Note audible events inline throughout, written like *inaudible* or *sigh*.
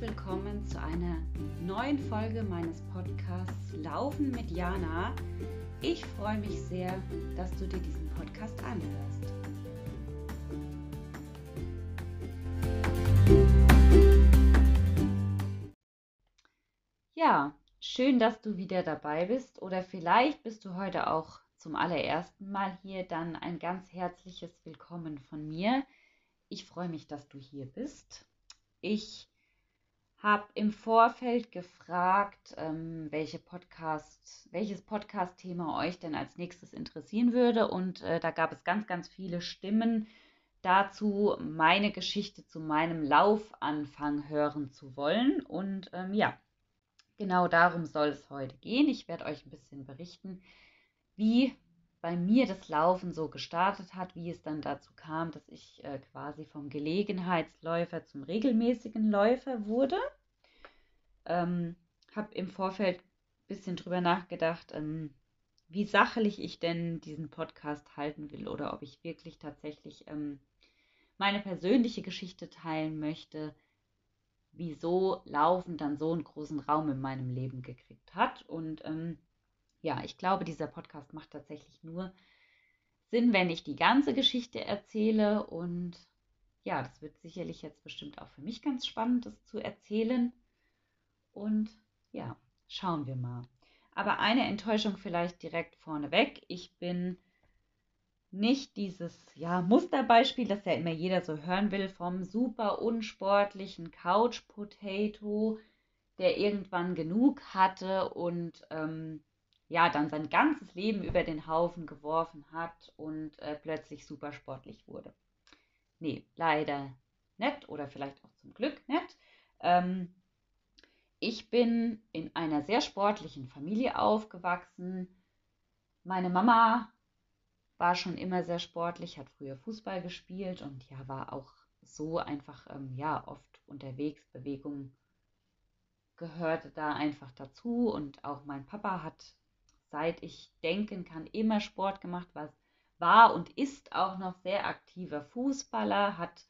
willkommen zu einer neuen Folge meines Podcasts Laufen mit Jana. Ich freue mich sehr, dass du dir diesen Podcast anhörst. Ja, schön, dass du wieder dabei bist oder vielleicht bist du heute auch zum allerersten Mal hier, dann ein ganz herzliches Willkommen von mir. Ich freue mich, dass du hier bist. Ich habe im Vorfeld gefragt, ähm, welche Podcast, welches Podcast-Thema euch denn als nächstes interessieren würde. Und äh, da gab es ganz, ganz viele Stimmen dazu, meine Geschichte zu meinem Laufanfang hören zu wollen. Und ähm, ja, genau darum soll es heute gehen. Ich werde euch ein bisschen berichten, wie bei mir das Laufen so gestartet hat, wie es dann dazu kam, dass ich äh, quasi vom Gelegenheitsläufer zum regelmäßigen Läufer wurde. Ähm, habe im Vorfeld ein bisschen drüber nachgedacht, ähm, wie sachlich ich denn diesen Podcast halten will oder ob ich wirklich tatsächlich ähm, meine persönliche Geschichte teilen möchte, wieso Laufen dann so einen großen Raum in meinem Leben gekriegt hat. Und ähm, ja, ich glaube, dieser Podcast macht tatsächlich nur Sinn, wenn ich die ganze Geschichte erzähle. Und ja, das wird sicherlich jetzt bestimmt auch für mich ganz spannend, das zu erzählen. Und ja, schauen wir mal. Aber eine Enttäuschung vielleicht direkt vorneweg. Ich bin nicht dieses ja, Musterbeispiel, das ja immer jeder so hören will, vom super unsportlichen Couch Potato, der irgendwann genug hatte und ähm, ja, dann sein ganzes Leben über den Haufen geworfen hat und äh, plötzlich super sportlich wurde. Nee, leider nicht oder vielleicht auch zum Glück nicht. Ähm, ich bin in einer sehr sportlichen Familie aufgewachsen. Meine Mama war schon immer sehr sportlich, hat früher Fußball gespielt und ja, war auch so einfach, ähm, ja, oft unterwegs. Bewegung gehörte da einfach dazu und auch mein Papa hat seit ich denken kann, immer Sport gemacht, was war und ist auch noch sehr aktiver Fußballer, hat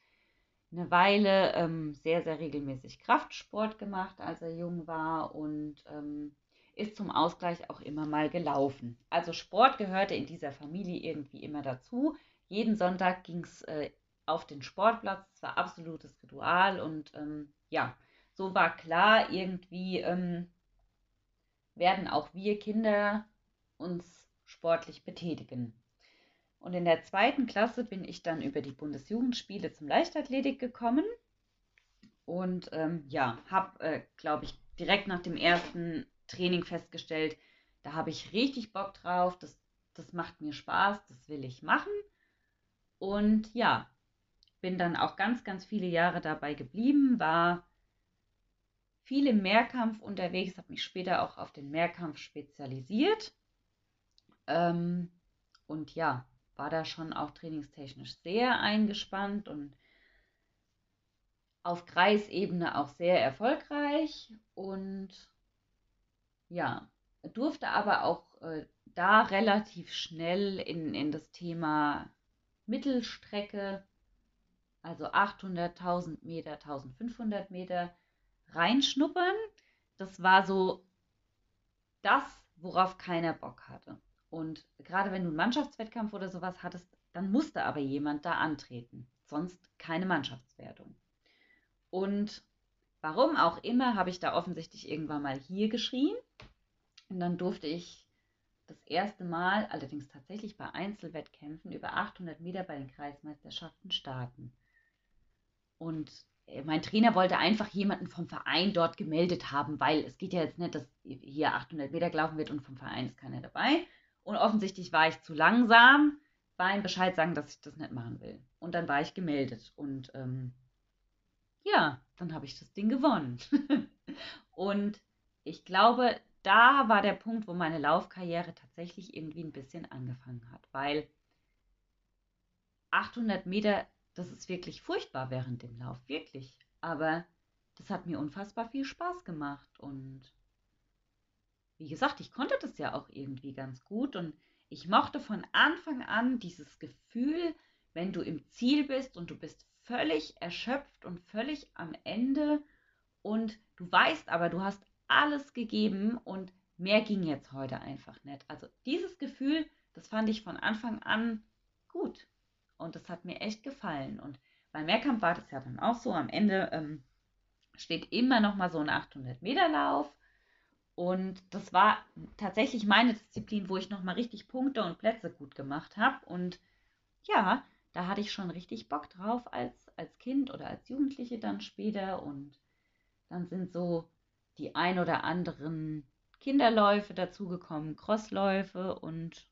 eine Weile ähm, sehr, sehr regelmäßig Kraftsport gemacht, als er jung war und ähm, ist zum Ausgleich auch immer mal gelaufen. Also Sport gehörte in dieser Familie irgendwie immer dazu. Jeden Sonntag ging es äh, auf den Sportplatz, es war absolutes Ritual und ähm, ja, so war klar, irgendwie ähm, werden auch wir Kinder uns sportlich betätigen. Und in der zweiten Klasse bin ich dann über die Bundesjugendspiele zum Leichtathletik gekommen und ähm, ja, habe, äh, glaube ich, direkt nach dem ersten Training festgestellt, da habe ich richtig Bock drauf, das, das macht mir Spaß, das will ich machen. Und ja, bin dann auch ganz, ganz viele Jahre dabei geblieben, war viel im Mehrkampf unterwegs, habe mich später auch auf den Mehrkampf spezialisiert. Ähm, und ja, war da schon auch trainingstechnisch sehr eingespannt und auf Kreisebene auch sehr erfolgreich und ja, durfte aber auch äh, da relativ schnell in, in das Thema Mittelstrecke, also 800, Meter, 1500 Meter reinschnuppern. Das war so das, worauf keiner Bock hatte. Und gerade wenn du einen Mannschaftswettkampf oder sowas hattest, dann musste aber jemand da antreten. Sonst keine Mannschaftswertung. Und warum auch immer, habe ich da offensichtlich irgendwann mal hier geschrien. Und dann durfte ich das erste Mal, allerdings tatsächlich bei Einzelwettkämpfen, über 800 Meter bei den Kreismeisterschaften starten. Und äh, mein Trainer wollte einfach jemanden vom Verein dort gemeldet haben, weil es geht ja jetzt nicht, dass hier 800 Meter gelaufen wird und vom Verein ist keiner dabei. Und offensichtlich war ich zu langsam beim Bescheid sagen, dass ich das nicht machen will. Und dann war ich gemeldet. Und ähm, ja, dann habe ich das Ding gewonnen. *laughs* und ich glaube, da war der Punkt, wo meine Laufkarriere tatsächlich irgendwie ein bisschen angefangen hat. Weil 800 Meter, das ist wirklich furchtbar während dem Lauf, wirklich. Aber das hat mir unfassbar viel Spaß gemacht und wie gesagt, ich konnte das ja auch irgendwie ganz gut und ich mochte von Anfang an dieses Gefühl, wenn du im Ziel bist und du bist völlig erschöpft und völlig am Ende und du weißt aber, du hast alles gegeben und mehr ging jetzt heute einfach nicht. Also dieses Gefühl, das fand ich von Anfang an gut und das hat mir echt gefallen. Und beim Mehrkampf war das ja dann auch so. Am Ende ähm, steht immer noch mal so ein 800 Meter Lauf und das war tatsächlich meine Disziplin, wo ich noch mal richtig Punkte und Plätze gut gemacht habe und ja, da hatte ich schon richtig Bock drauf als, als Kind oder als Jugendliche dann später. Und dann sind so die ein oder anderen Kinderläufe dazugekommen, Crossläufe und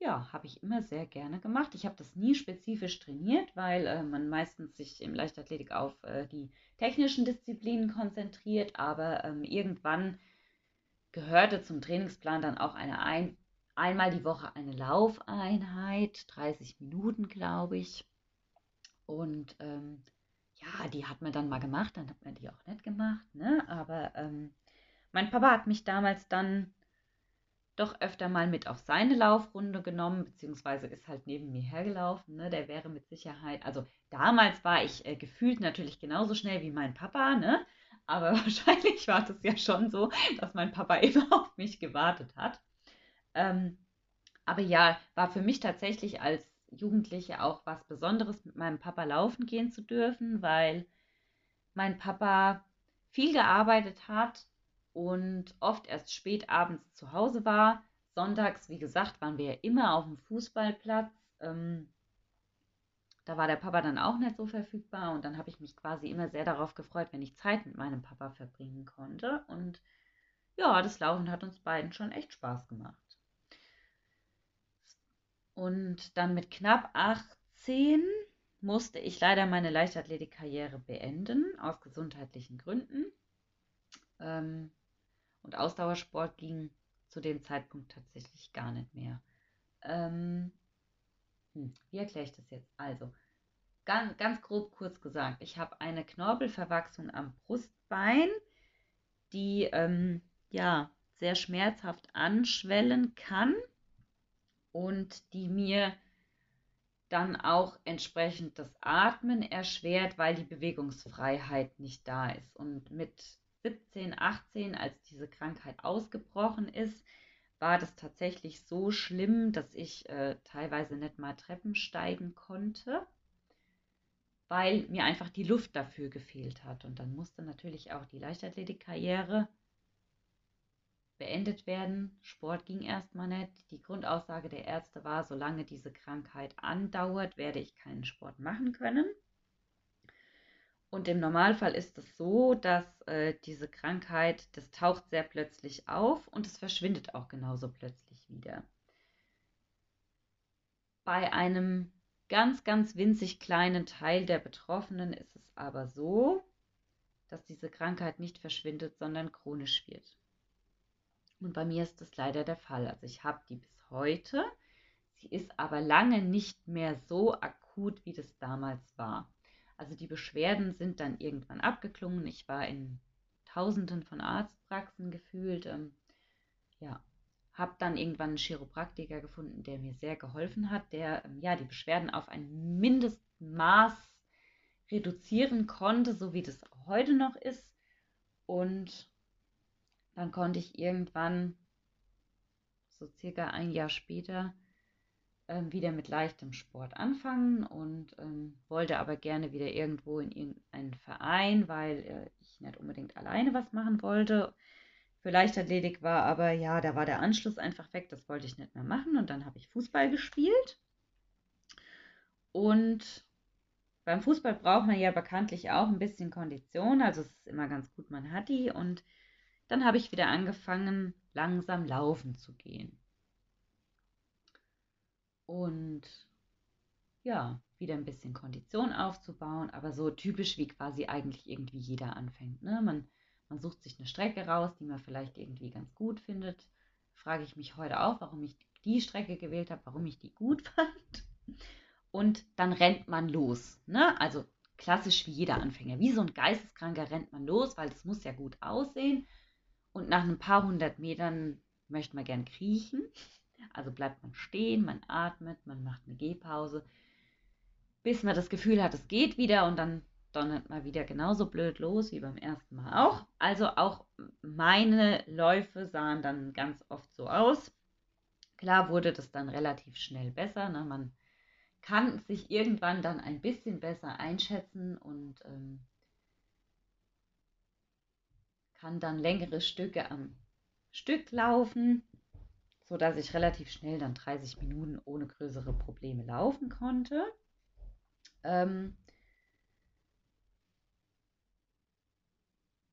ja, habe ich immer sehr gerne gemacht. Ich habe das nie spezifisch trainiert, weil äh, man meistens sich im Leichtathletik auf äh, die technischen Disziplinen konzentriert, aber ähm, irgendwann gehörte zum Trainingsplan dann auch eine ein einmal die Woche eine Laufeinheit, 30 Minuten, glaube ich. Und ähm, ja, die hat man dann mal gemacht, dann hat man die auch nicht gemacht. Ne? Aber ähm, mein Papa hat mich damals dann doch öfter mal mit auf seine Laufrunde genommen, beziehungsweise ist halt neben mir hergelaufen. Ne? Der wäre mit Sicherheit, also damals war ich äh, gefühlt natürlich genauso schnell wie mein Papa, ne? aber *laughs* wahrscheinlich war das ja schon so, dass mein Papa *laughs* immer auf mich gewartet hat. Ähm, aber ja, war für mich tatsächlich als Jugendliche auch was Besonderes, mit meinem Papa laufen gehen zu dürfen, weil mein Papa viel gearbeitet hat und oft erst spät abends zu Hause war. Sonntags, wie gesagt, waren wir ja immer auf dem Fußballplatz. Ähm, da war der Papa dann auch nicht so verfügbar und dann habe ich mich quasi immer sehr darauf gefreut, wenn ich Zeit mit meinem Papa verbringen konnte. Und ja, das Laufen hat uns beiden schon echt Spaß gemacht. Und dann mit knapp 18 musste ich leider meine Leichtathletikkarriere beenden, aus gesundheitlichen Gründen. Ähm, und Ausdauersport ging zu dem Zeitpunkt tatsächlich gar nicht mehr. Ähm, hm, wie erkläre ich das jetzt? Also, ganz, ganz grob kurz gesagt, ich habe eine Knorpelverwachsung am Brustbein, die ähm, ja sehr schmerzhaft anschwellen kann und die mir dann auch entsprechend das Atmen erschwert, weil die Bewegungsfreiheit nicht da ist. Und mit 17, 18, als diese Krankheit ausgebrochen ist, war das tatsächlich so schlimm, dass ich äh, teilweise nicht mal Treppen steigen konnte, weil mir einfach die Luft dafür gefehlt hat. Und dann musste natürlich auch die Leichtathletikkarriere beendet werden. Sport ging erstmal nicht. Die Grundaussage der Ärzte war, solange diese Krankheit andauert, werde ich keinen Sport machen können. Und im Normalfall ist es so, dass äh, diese Krankheit, das taucht sehr plötzlich auf und es verschwindet auch genauso plötzlich wieder. Bei einem ganz, ganz winzig kleinen Teil der Betroffenen ist es aber so, dass diese Krankheit nicht verschwindet, sondern chronisch wird. Und bei mir ist das leider der Fall. Also ich habe die bis heute. Sie ist aber lange nicht mehr so akut, wie das damals war. Also die Beschwerden sind dann irgendwann abgeklungen. Ich war in Tausenden von Arztpraxen gefühlt. Ähm, ja, habe dann irgendwann einen Chiropraktiker gefunden, der mir sehr geholfen hat, der ähm, ja die Beschwerden auf ein Mindestmaß reduzieren konnte, so wie das heute noch ist. Und dann konnte ich irgendwann, so circa ein Jahr später, ähm, wieder mit leichtem Sport anfangen und ähm, wollte aber gerne wieder irgendwo in irgendeinen Verein, weil äh, ich nicht unbedingt alleine was machen wollte. Für Leichtathletik war aber, ja, da war der Anschluss einfach weg, das wollte ich nicht mehr machen und dann habe ich Fußball gespielt. Und beim Fußball braucht man ja bekanntlich auch ein bisschen Kondition, also es ist immer ganz gut, man hat die und dann habe ich wieder angefangen, langsam laufen zu gehen. Und ja, wieder ein bisschen Kondition aufzubauen, aber so typisch wie quasi eigentlich irgendwie jeder anfängt. Ne? Man, man sucht sich eine Strecke raus, die man vielleicht irgendwie ganz gut findet. Frage ich mich heute auch, warum ich die Strecke gewählt habe, warum ich die gut *laughs* fand. Und dann rennt man los. Ne? Also klassisch wie jeder Anfänger. Wie so ein Geisteskranker rennt man los, weil das muss ja gut aussehen. Und nach ein paar hundert Metern möchte man gern kriechen. Also bleibt man stehen, man atmet, man macht eine Gehpause, bis man das Gefühl hat, es geht wieder und dann donnert mal wieder genauso blöd los wie beim ersten Mal auch. Also auch meine Läufe sahen dann ganz oft so aus. Klar wurde das dann relativ schnell besser. Ne? Man kann sich irgendwann dann ein bisschen besser einschätzen und ähm, kann dann längere Stücke am Stück laufen, sodass ich relativ schnell dann 30 Minuten ohne größere Probleme laufen konnte. Ähm,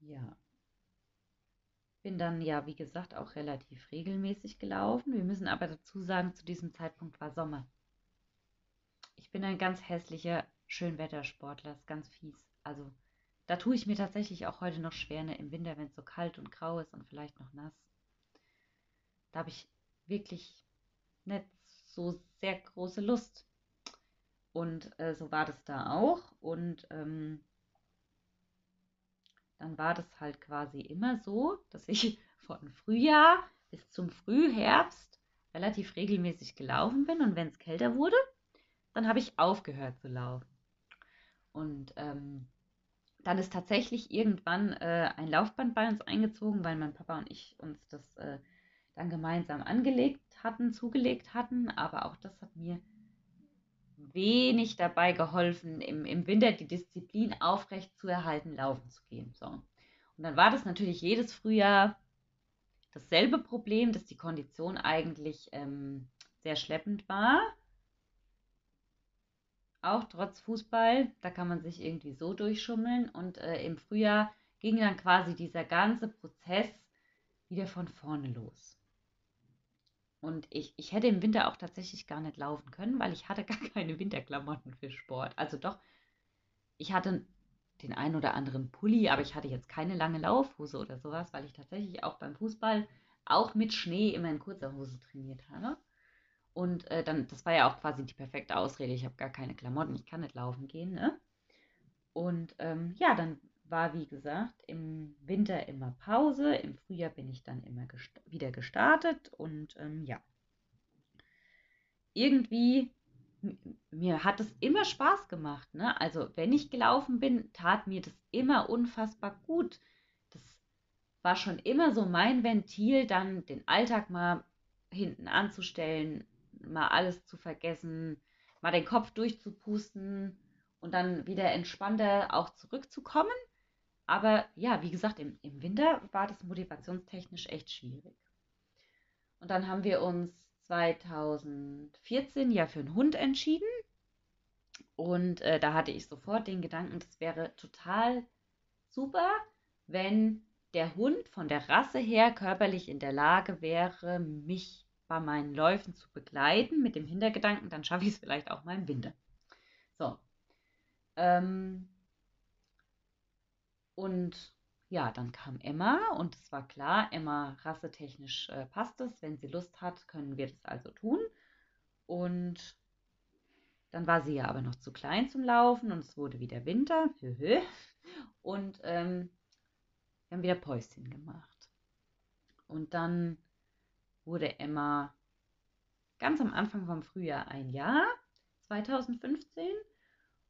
ja. Bin dann ja, wie gesagt, auch relativ regelmäßig gelaufen. Wir müssen aber dazu sagen, zu diesem Zeitpunkt war Sommer. Ich bin ein ganz hässlicher Schönwettersportler, ist ganz fies. Also da tue ich mir tatsächlich auch heute noch schwer ne, im Winter, wenn es so kalt und grau ist und vielleicht noch nass. Da habe ich wirklich nicht so sehr große Lust. Und äh, so war das da auch. Und ähm, dann war das halt quasi immer so, dass ich *laughs* von Frühjahr bis zum Frühherbst relativ regelmäßig gelaufen bin. Und wenn es kälter wurde, dann habe ich aufgehört zu laufen. Und ähm, dann ist tatsächlich irgendwann äh, ein Laufband bei uns eingezogen, weil mein Papa und ich uns das äh, dann gemeinsam angelegt hatten, zugelegt hatten. Aber auch das hat mir wenig dabei geholfen, im, im Winter die Disziplin aufrecht zu erhalten, laufen zu gehen. So. Und dann war das natürlich jedes Frühjahr dasselbe Problem, dass die Kondition eigentlich ähm, sehr schleppend war. Auch trotz Fußball, da kann man sich irgendwie so durchschummeln. Und äh, im Frühjahr ging dann quasi dieser ganze Prozess wieder von vorne los. Und ich, ich hätte im Winter auch tatsächlich gar nicht laufen können, weil ich hatte *laughs* gar keine Winterklamotten für Sport. Also doch, ich hatte den einen oder anderen Pulli, aber ich hatte jetzt keine lange Laufhose oder sowas, weil ich tatsächlich auch beim Fußball auch mit Schnee immer in kurzer Hose trainiert habe. Und äh, dann, das war ja auch quasi die perfekte Ausrede. Ich habe gar keine Klamotten, ich kann nicht laufen gehen. Ne? Und ähm, ja, dann war, wie gesagt, im Winter immer Pause, im Frühjahr bin ich dann immer gest wieder gestartet und ähm, ja. Irgendwie, mir hat es immer Spaß gemacht. Ne? Also, wenn ich gelaufen bin, tat mir das immer unfassbar gut. Das war schon immer so mein Ventil, dann den Alltag mal hinten anzustellen, mal alles zu vergessen, mal den Kopf durchzupusten und dann wieder entspannter auch zurückzukommen. Aber ja, wie gesagt, im, im Winter war das motivationstechnisch echt schwierig. Und dann haben wir uns 2014 ja für einen Hund entschieden. Und äh, da hatte ich sofort den Gedanken, das wäre total super, wenn der Hund von der Rasse her körperlich in der Lage wäre, mich bei meinen Läufen zu begleiten, mit dem Hintergedanken, dann schaffe ich es vielleicht auch mal im Winter. So. Ähm, und ja, dann kam Emma und es war klar, Emma rassetechnisch äh, passt es. Wenn sie Lust hat, können wir das also tun. Und dann war sie ja aber noch zu klein zum Laufen und es wurde wieder Winter. Und ähm, wir haben wieder Päuschen gemacht. Und dann wurde Emma ganz am Anfang vom Frühjahr ein Jahr, 2015.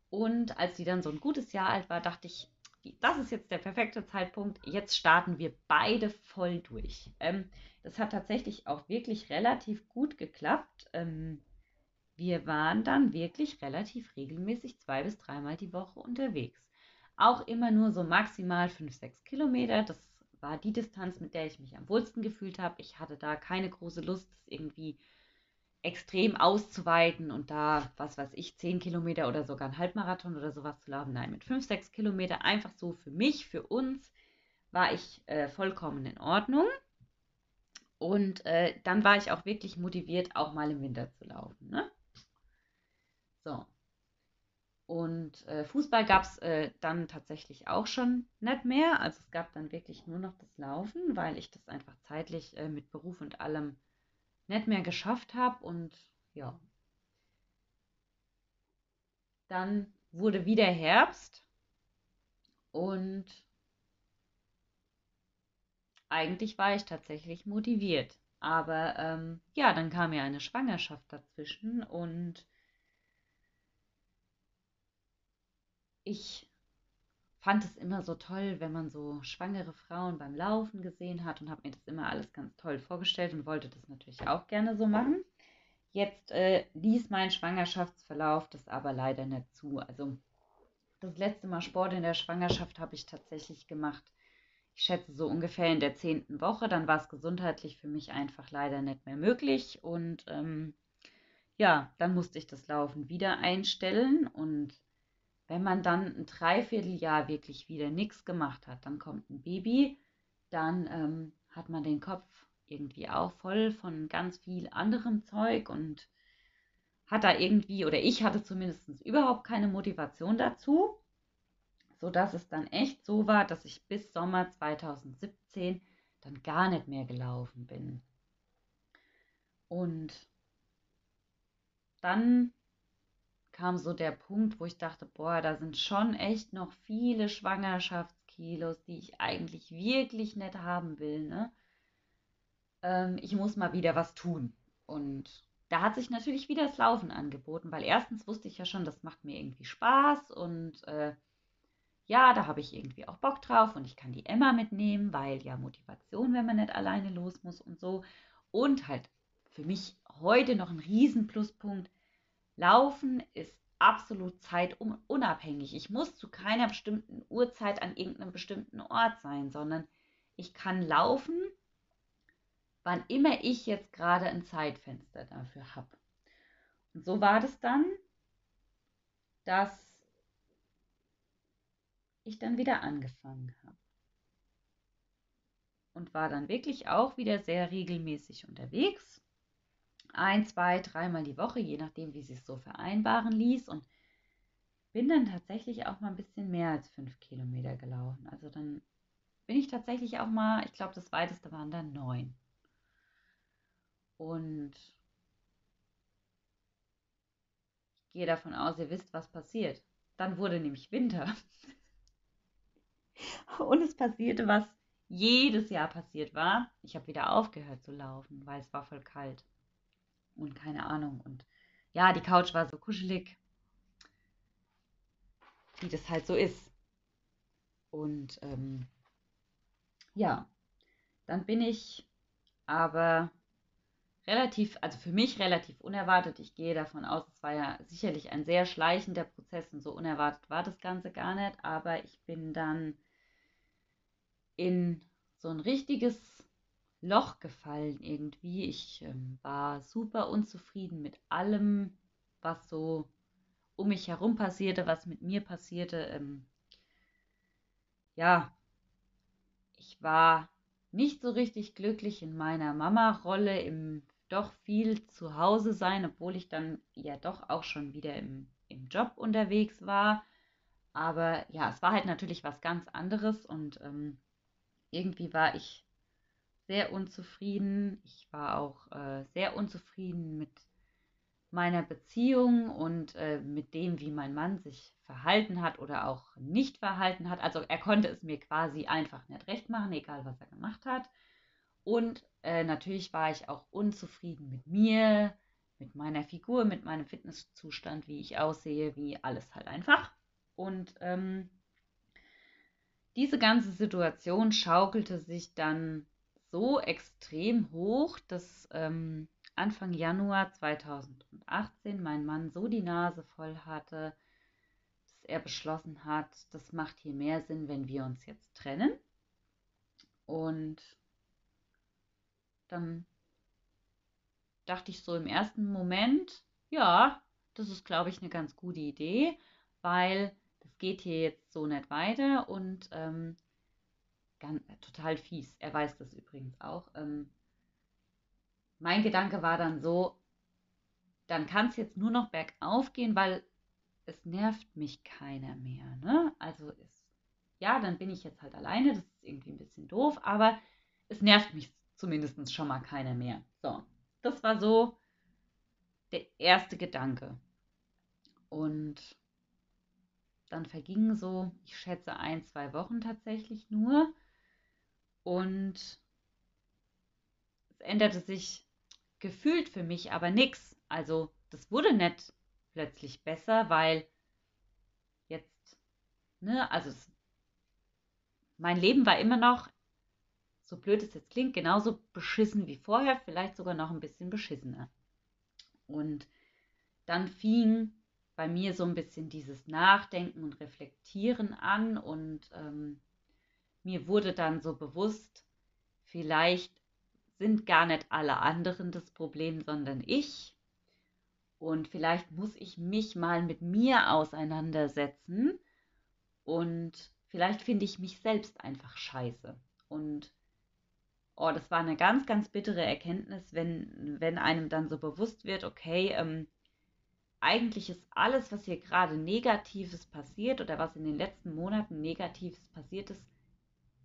Und als sie dann so ein gutes Jahr alt war, dachte ich, das ist jetzt der perfekte Zeitpunkt. Jetzt starten wir beide voll durch. Ähm, das hat tatsächlich auch wirklich relativ gut geklappt. Ähm, wir waren dann wirklich relativ regelmäßig zwei bis dreimal die Woche unterwegs. Auch immer nur so maximal fünf, sechs Kilometer. Das war die Distanz, mit der ich mich am wohlsten gefühlt habe. Ich hatte da keine große Lust, das irgendwie extrem auszuweiten und da, was weiß ich, 10 Kilometer oder sogar ein Halbmarathon oder sowas zu laufen. Nein, mit 5, 6 Kilometer einfach so für mich, für uns, war ich äh, vollkommen in Ordnung. Und äh, dann war ich auch wirklich motiviert, auch mal im Winter zu laufen. Ne? So. Und äh, Fußball gab es äh, dann tatsächlich auch schon nicht mehr. Also es gab dann wirklich nur noch das Laufen, weil ich das einfach zeitlich äh, mit Beruf und allem nicht mehr geschafft habe und ja. Dann wurde wieder Herbst und eigentlich war ich tatsächlich motiviert. Aber ähm, ja, dann kam ja eine Schwangerschaft dazwischen und ich fand es immer so toll, wenn man so schwangere Frauen beim Laufen gesehen hat und habe mir das immer alles ganz toll vorgestellt und wollte das natürlich auch gerne so machen. Jetzt äh, ließ mein Schwangerschaftsverlauf das aber leider nicht zu. Also das letzte Mal Sport in der Schwangerschaft habe ich tatsächlich gemacht. Ich schätze so ungefähr in der zehnten Woche. Dann war es gesundheitlich für mich einfach leider nicht mehr möglich. Und ähm, ja, dann musste ich das Laufen wieder einstellen. Und wenn man dann ein Dreivierteljahr wirklich wieder nichts gemacht hat, dann kommt ein Baby, dann ähm, hat man den Kopf irgendwie auch voll von ganz viel anderem Zeug und hat da irgendwie, oder ich hatte zumindest überhaupt keine Motivation dazu, sodass es dann echt so war, dass ich bis Sommer 2017 dann gar nicht mehr gelaufen bin. Und dann kam so der Punkt, wo ich dachte, boah, da sind schon echt noch viele Schwangerschaftskilos, die ich eigentlich wirklich nicht haben will. Ne? Ähm, ich muss mal wieder was tun. Und da hat sich natürlich wieder das Laufen angeboten, weil erstens wusste ich ja schon, das macht mir irgendwie Spaß und äh, ja, da habe ich irgendwie auch Bock drauf und ich kann die Emma mitnehmen, weil ja Motivation, wenn man nicht alleine los muss und so. Und halt für mich heute noch ein Riesenpluspunkt. Laufen ist absolut zeitunabhängig. Ich muss zu keiner bestimmten Uhrzeit an irgendeinem bestimmten Ort sein, sondern ich kann laufen wann immer ich jetzt gerade ein Zeitfenster dafür habe. Und so war das dann, dass ich dann wieder angefangen habe. Und war dann wirklich auch wieder sehr regelmäßig unterwegs. Ein, zwei, dreimal die Woche, je nachdem, wie sie es so vereinbaren ließ. Und bin dann tatsächlich auch mal ein bisschen mehr als fünf Kilometer gelaufen. Also dann bin ich tatsächlich auch mal, ich glaube, das weiteste waren dann neun. Und ich gehe davon aus, ihr wisst, was passiert. Dann wurde nämlich Winter. *laughs* Und es passierte, was jedes Jahr passiert war. Ich habe wieder aufgehört zu laufen, weil es war voll kalt. Und keine Ahnung. Und ja, die Couch war so kuschelig, wie das halt so ist. Und ähm, ja, dann bin ich aber relativ, also für mich relativ unerwartet. Ich gehe davon aus, es war ja sicherlich ein sehr schleichender Prozess und so unerwartet war das Ganze gar nicht. Aber ich bin dann in so ein richtiges Loch gefallen irgendwie. Ich ähm, war super unzufrieden mit allem, was so um mich herum passierte, was mit mir passierte. Ähm, ja, ich war nicht so richtig glücklich in meiner Mama-Rolle, im doch viel zu Hause sein, obwohl ich dann ja doch auch schon wieder im, im Job unterwegs war. Aber ja, es war halt natürlich was ganz anderes und ähm, irgendwie war ich sehr unzufrieden. Ich war auch äh, sehr unzufrieden mit meiner Beziehung und äh, mit dem, wie mein Mann sich verhalten hat oder auch nicht verhalten hat. Also er konnte es mir quasi einfach nicht recht machen, egal was er gemacht hat. Und äh, natürlich war ich auch unzufrieden mit mir, mit meiner Figur, mit meinem Fitnesszustand, wie ich aussehe, wie alles halt einfach. Und ähm, diese ganze Situation schaukelte sich dann so extrem hoch, dass ähm, Anfang Januar 2018 mein Mann so die Nase voll hatte, dass er beschlossen hat, das macht hier mehr Sinn, wenn wir uns jetzt trennen. Und dann dachte ich so im ersten Moment, ja, das ist, glaube ich, eine ganz gute Idee, weil das geht hier jetzt so nicht weiter und ähm, ganz, total fies. Er weiß das übrigens auch. Ähm, mein Gedanke war dann so, dann kann es jetzt nur noch bergauf gehen, weil es nervt mich keiner mehr. Ne? Also ist, ja, dann bin ich jetzt halt alleine, das ist irgendwie ein bisschen doof, aber es nervt mich zumindest schon mal keiner mehr. So, das war so der erste Gedanke. Und dann vergingen so, ich schätze, ein, zwei Wochen tatsächlich nur. Und es änderte sich gefühlt für mich aber nichts. Also das wurde nicht plötzlich besser, weil jetzt, ne, also es mein Leben war immer noch, so blöd es jetzt klingt, genauso beschissen wie vorher, vielleicht sogar noch ein bisschen beschissener. Und dann fing bei mir so ein bisschen dieses Nachdenken und Reflektieren an und ähm, mir wurde dann so bewusst, vielleicht sind gar nicht alle anderen das Problem, sondern ich. Und vielleicht muss ich mich mal mit mir auseinandersetzen und vielleicht finde ich mich selbst einfach scheiße. Und oh, das war eine ganz, ganz bittere Erkenntnis, wenn, wenn einem dann so bewusst wird, okay, ähm, eigentlich ist alles, was hier gerade Negatives passiert oder was in den letzten Monaten Negatives passiert ist,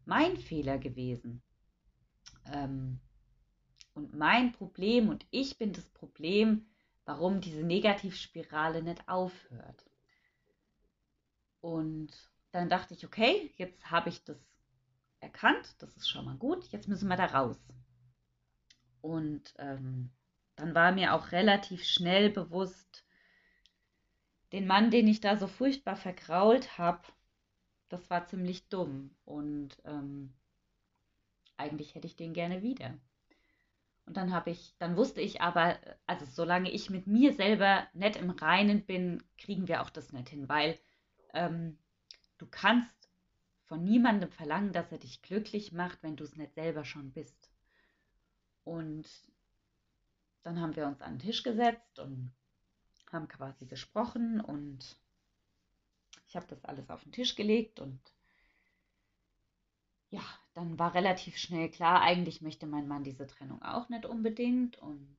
mein Fehler gewesen. Ähm, und mein Problem und ich bin das Problem, warum diese Negativspirale nicht aufhört. Und dann dachte ich, okay, jetzt habe ich das erkannt, das ist schon mal gut, jetzt müssen wir da raus. Und ähm, dann war mir auch relativ schnell bewusst, den Mann, den ich da so furchtbar vergrault habe, das war ziemlich dumm. Und ähm, eigentlich hätte ich den gerne wieder. Und dann habe ich, dann wusste ich aber, also solange ich mit mir selber nicht im Reinen bin, kriegen wir auch das nicht hin, weil ähm, du kannst von niemandem verlangen, dass er dich glücklich macht, wenn du es nicht selber schon bist. Und dann haben wir uns an den Tisch gesetzt und haben quasi gesprochen und ich habe das alles auf den Tisch gelegt und ja, dann war relativ schnell klar, eigentlich möchte mein Mann diese Trennung auch nicht unbedingt und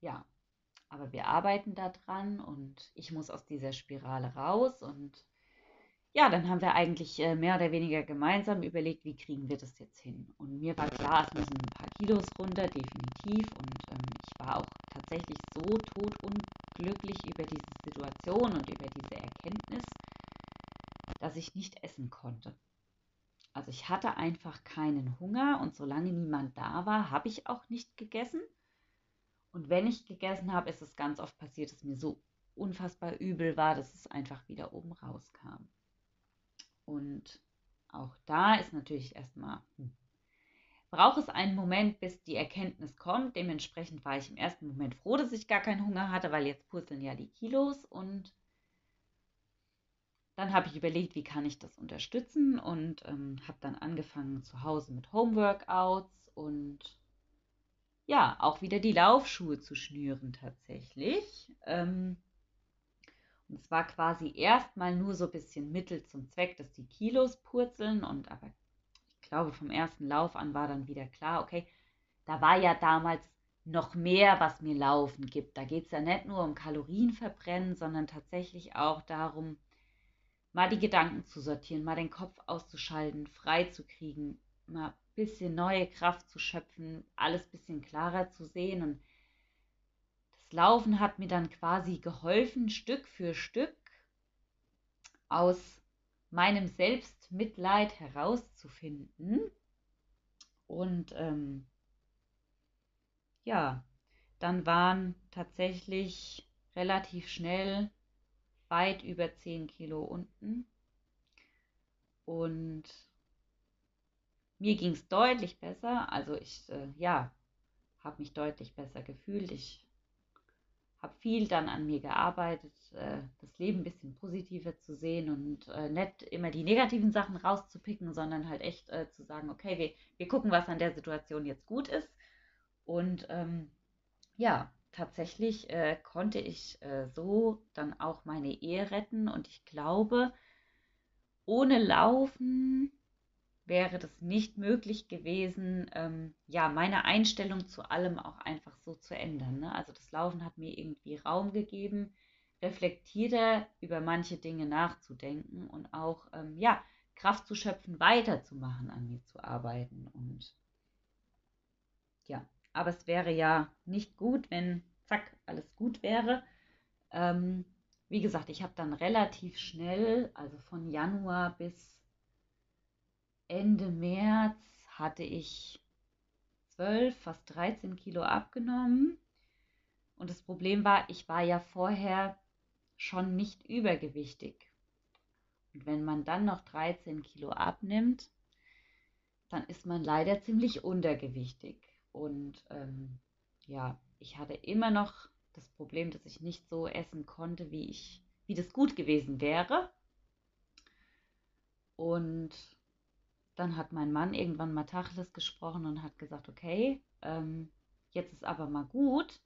ja, aber wir arbeiten da dran und ich muss aus dieser Spirale raus und ja, dann haben wir eigentlich äh, mehr oder weniger gemeinsam überlegt, wie kriegen wir das jetzt hin. Und mir war klar, es müssen ein paar Kilos runter, definitiv. Und ähm, ich war auch tatsächlich so totunglücklich über diese Situation und über diese Erkenntnis, dass ich nicht essen konnte. Also ich hatte einfach keinen Hunger und solange niemand da war, habe ich auch nicht gegessen. Und wenn ich gegessen habe, ist es ganz oft passiert, dass mir so unfassbar übel war, dass es einfach wieder oben rauskam. Und auch da ist natürlich erstmal, hm, braucht es einen Moment, bis die Erkenntnis kommt. Dementsprechend war ich im ersten Moment froh, dass ich gar keinen Hunger hatte, weil jetzt purzeln ja die Kilos und dann habe ich überlegt, wie kann ich das unterstützen und ähm, habe dann angefangen zu Hause mit Homeworkouts und ja, auch wieder die Laufschuhe zu schnüren tatsächlich. Ähm, und es war quasi erstmal nur so ein bisschen Mittel zum Zweck, dass die Kilos purzeln und aber ich glaube vom ersten Lauf an war dann wieder klar, okay, da war ja damals noch mehr, was mir Laufen gibt. Da geht es ja nicht nur um Kalorienverbrennen, sondern tatsächlich auch darum, mal die Gedanken zu sortieren, mal den Kopf auszuschalten, frei zu kriegen, mal ein bisschen neue Kraft zu schöpfen, alles ein bisschen klarer zu sehen. Und Laufen hat mir dann quasi geholfen, Stück für Stück aus meinem Selbstmitleid herauszufinden. Und ähm, ja, dann waren tatsächlich relativ schnell weit über 10 Kilo unten. Und mir ging es deutlich besser. Also ich, äh, ja, habe mich deutlich besser gefühlt. Ich habe viel dann an mir gearbeitet, äh, das Leben ein bisschen positiver zu sehen und äh, nicht immer die negativen Sachen rauszupicken, sondern halt echt äh, zu sagen, okay, wir, wir gucken, was an der Situation jetzt gut ist. Und ähm, ja, tatsächlich äh, konnte ich äh, so dann auch meine Ehe retten und ich glaube, ohne Laufen wäre das nicht möglich gewesen, ähm, ja, meine Einstellung zu allem auch einfach so zu ändern. Ne? Also das Laufen hat mir irgendwie Raum gegeben, reflektierter über manche Dinge nachzudenken und auch, ähm, ja, Kraft zu schöpfen, weiterzumachen, an mir zu arbeiten und ja, aber es wäre ja nicht gut, wenn zack, alles gut wäre. Ähm, wie gesagt, ich habe dann relativ schnell, also von Januar bis Ende März, hatte ich 12, fast 13 Kilo abgenommen. Und das Problem war, ich war ja vorher schon nicht übergewichtig. Und wenn man dann noch 13 Kilo abnimmt, dann ist man leider ziemlich untergewichtig. Und ähm, ja, ich hatte immer noch das Problem, dass ich nicht so essen konnte, wie ich, wie das gut gewesen wäre. Und dann hat mein Mann irgendwann mal Tacheles gesprochen und hat gesagt, okay, ähm, jetzt ist aber mal gut,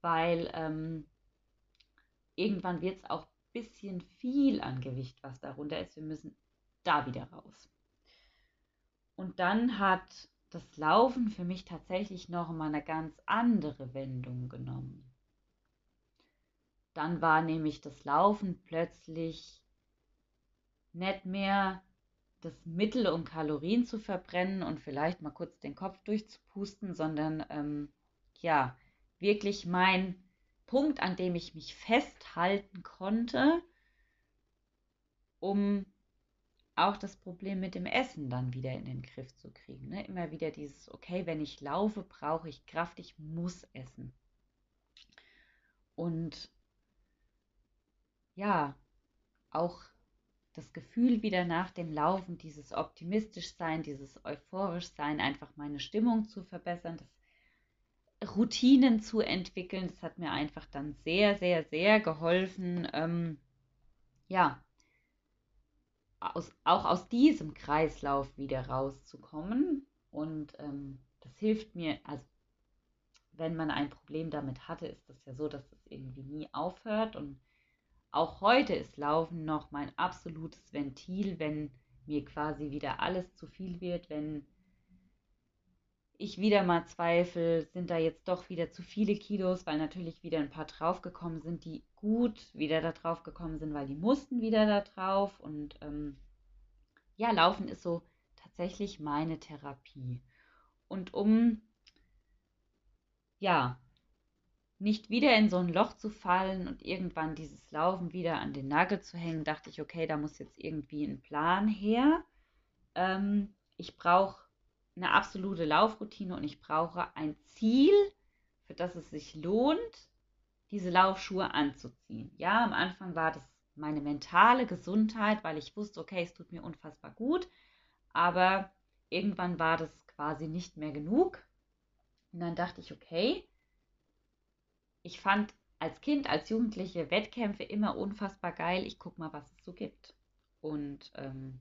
weil ähm, irgendwann wird es auch ein bisschen viel an Gewicht, was darunter ist. Wir müssen da wieder raus. Und dann hat das Laufen für mich tatsächlich noch mal eine ganz andere Wendung genommen. Dann war nämlich das Laufen plötzlich nicht mehr das Mittel, um Kalorien zu verbrennen und vielleicht mal kurz den Kopf durchzupusten, sondern ähm, ja, wirklich mein Punkt, an dem ich mich festhalten konnte, um auch das Problem mit dem Essen dann wieder in den Griff zu kriegen. Ne? Immer wieder dieses, okay, wenn ich laufe, brauche ich Kraft, ich muss essen. Und ja, auch das Gefühl wieder nach dem Laufen, dieses optimistisch sein, dieses euphorisch sein, einfach meine Stimmung zu verbessern, das Routinen zu entwickeln, das hat mir einfach dann sehr, sehr, sehr geholfen, ähm, ja, aus, auch aus diesem Kreislauf wieder rauszukommen. Und ähm, das hilft mir, also wenn man ein Problem damit hatte, ist das ja so, dass es irgendwie nie aufhört. Und auch heute ist Laufen noch mein absolutes Ventil, wenn mir quasi wieder alles zu viel wird, wenn ich wieder mal zweifle, sind da jetzt doch wieder zu viele Kilos, weil natürlich wieder ein paar draufgekommen sind, die gut wieder da drauf gekommen sind, weil die mussten wieder da drauf. Und ähm, ja, Laufen ist so tatsächlich meine Therapie. Und um ja nicht wieder in so ein Loch zu fallen und irgendwann dieses Laufen wieder an den Nagel zu hängen, dachte ich, okay, da muss jetzt irgendwie ein Plan her. Ähm, ich brauche eine absolute Laufroutine und ich brauche ein Ziel, für das es sich lohnt, diese Laufschuhe anzuziehen. Ja, am Anfang war das meine mentale Gesundheit, weil ich wusste, okay, es tut mir unfassbar gut, aber irgendwann war das quasi nicht mehr genug. Und dann dachte ich, okay, ich fand als Kind, als Jugendliche Wettkämpfe immer unfassbar geil. Ich gucke mal, was es so gibt. Und ähm,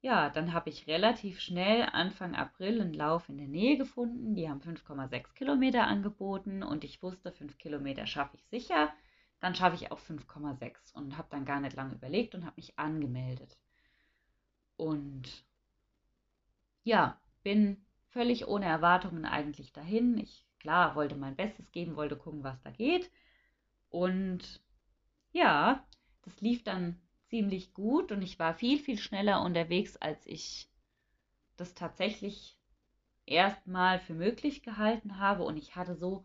ja, dann habe ich relativ schnell Anfang April einen Lauf in der Nähe gefunden. Die haben 5,6 Kilometer angeboten und ich wusste, 5 Kilometer schaffe ich sicher. Dann schaffe ich auch 5,6 und habe dann gar nicht lange überlegt und habe mich angemeldet. Und ja, bin völlig ohne Erwartungen eigentlich dahin. Ich, klar, wollte mein Bestes geben, wollte gucken, was da geht. Und ja, das lief dann ziemlich gut und ich war viel, viel schneller unterwegs, als ich das tatsächlich erstmal für möglich gehalten habe. Und ich hatte so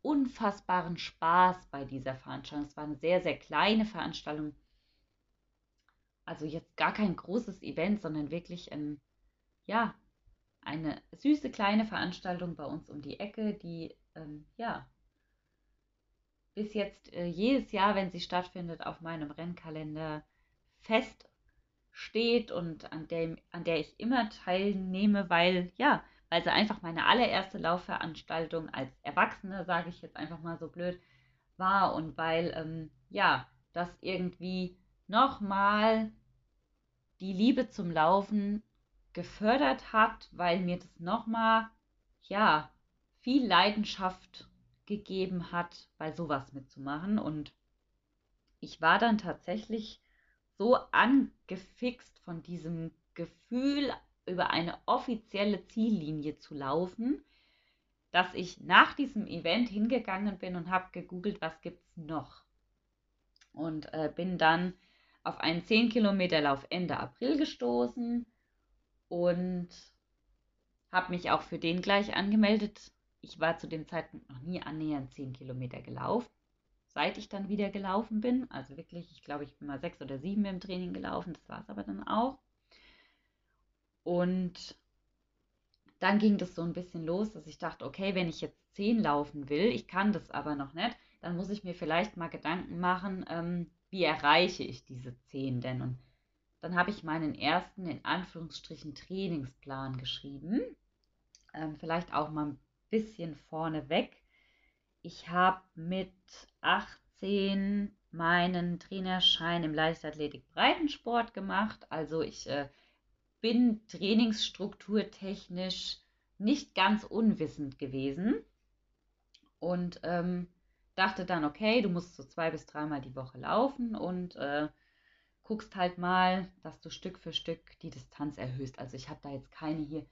unfassbaren Spaß bei dieser Veranstaltung. Es war eine sehr, sehr kleine Veranstaltung. Also jetzt gar kein großes Event, sondern wirklich ein, ja, eine süße kleine Veranstaltung bei uns um die Ecke, die, ähm, ja, bis jetzt äh, jedes Jahr, wenn sie stattfindet, auf meinem Rennkalender fest steht und an der, an der ich immer teilnehme, weil ja, weil sie einfach meine allererste Laufveranstaltung als Erwachsene, sage ich jetzt einfach mal so blöd, war und weil ähm, ja, das irgendwie nochmal die Liebe zum Laufen gefördert hat, weil mir das nochmal, ja, viel Leidenschaft gegeben hat, bei sowas mitzumachen. Und ich war dann tatsächlich so angefixt von diesem Gefühl, über eine offizielle Ziellinie zu laufen, dass ich nach diesem Event hingegangen bin und habe gegoogelt, was gibt es noch. Und äh, bin dann auf einen 10 Kilometer Lauf Ende April gestoßen und habe mich auch für den gleich angemeldet. Ich war zu dem Zeitpunkt noch nie annähernd 10 Kilometer gelaufen seit ich dann wieder gelaufen bin. Also wirklich, ich glaube, ich bin mal sechs oder sieben im Training gelaufen. Das war es aber dann auch. Und dann ging das so ein bisschen los, dass ich dachte, okay, wenn ich jetzt zehn laufen will, ich kann das aber noch nicht, dann muss ich mir vielleicht mal Gedanken machen, ähm, wie erreiche ich diese 10 denn? Und dann habe ich meinen ersten, in Anführungsstrichen, Trainingsplan geschrieben. Ähm, vielleicht auch mal ein bisschen vorneweg. Ich habe mit 18 meinen Trainerschein im Leichtathletik Breitensport gemacht. Also ich äh, bin trainingsstrukturtechnisch nicht ganz unwissend gewesen und ähm, dachte dann, okay, du musst so zwei bis dreimal die Woche laufen und äh, guckst halt mal, dass du Stück für Stück die Distanz erhöhst. Also ich habe da jetzt keine hier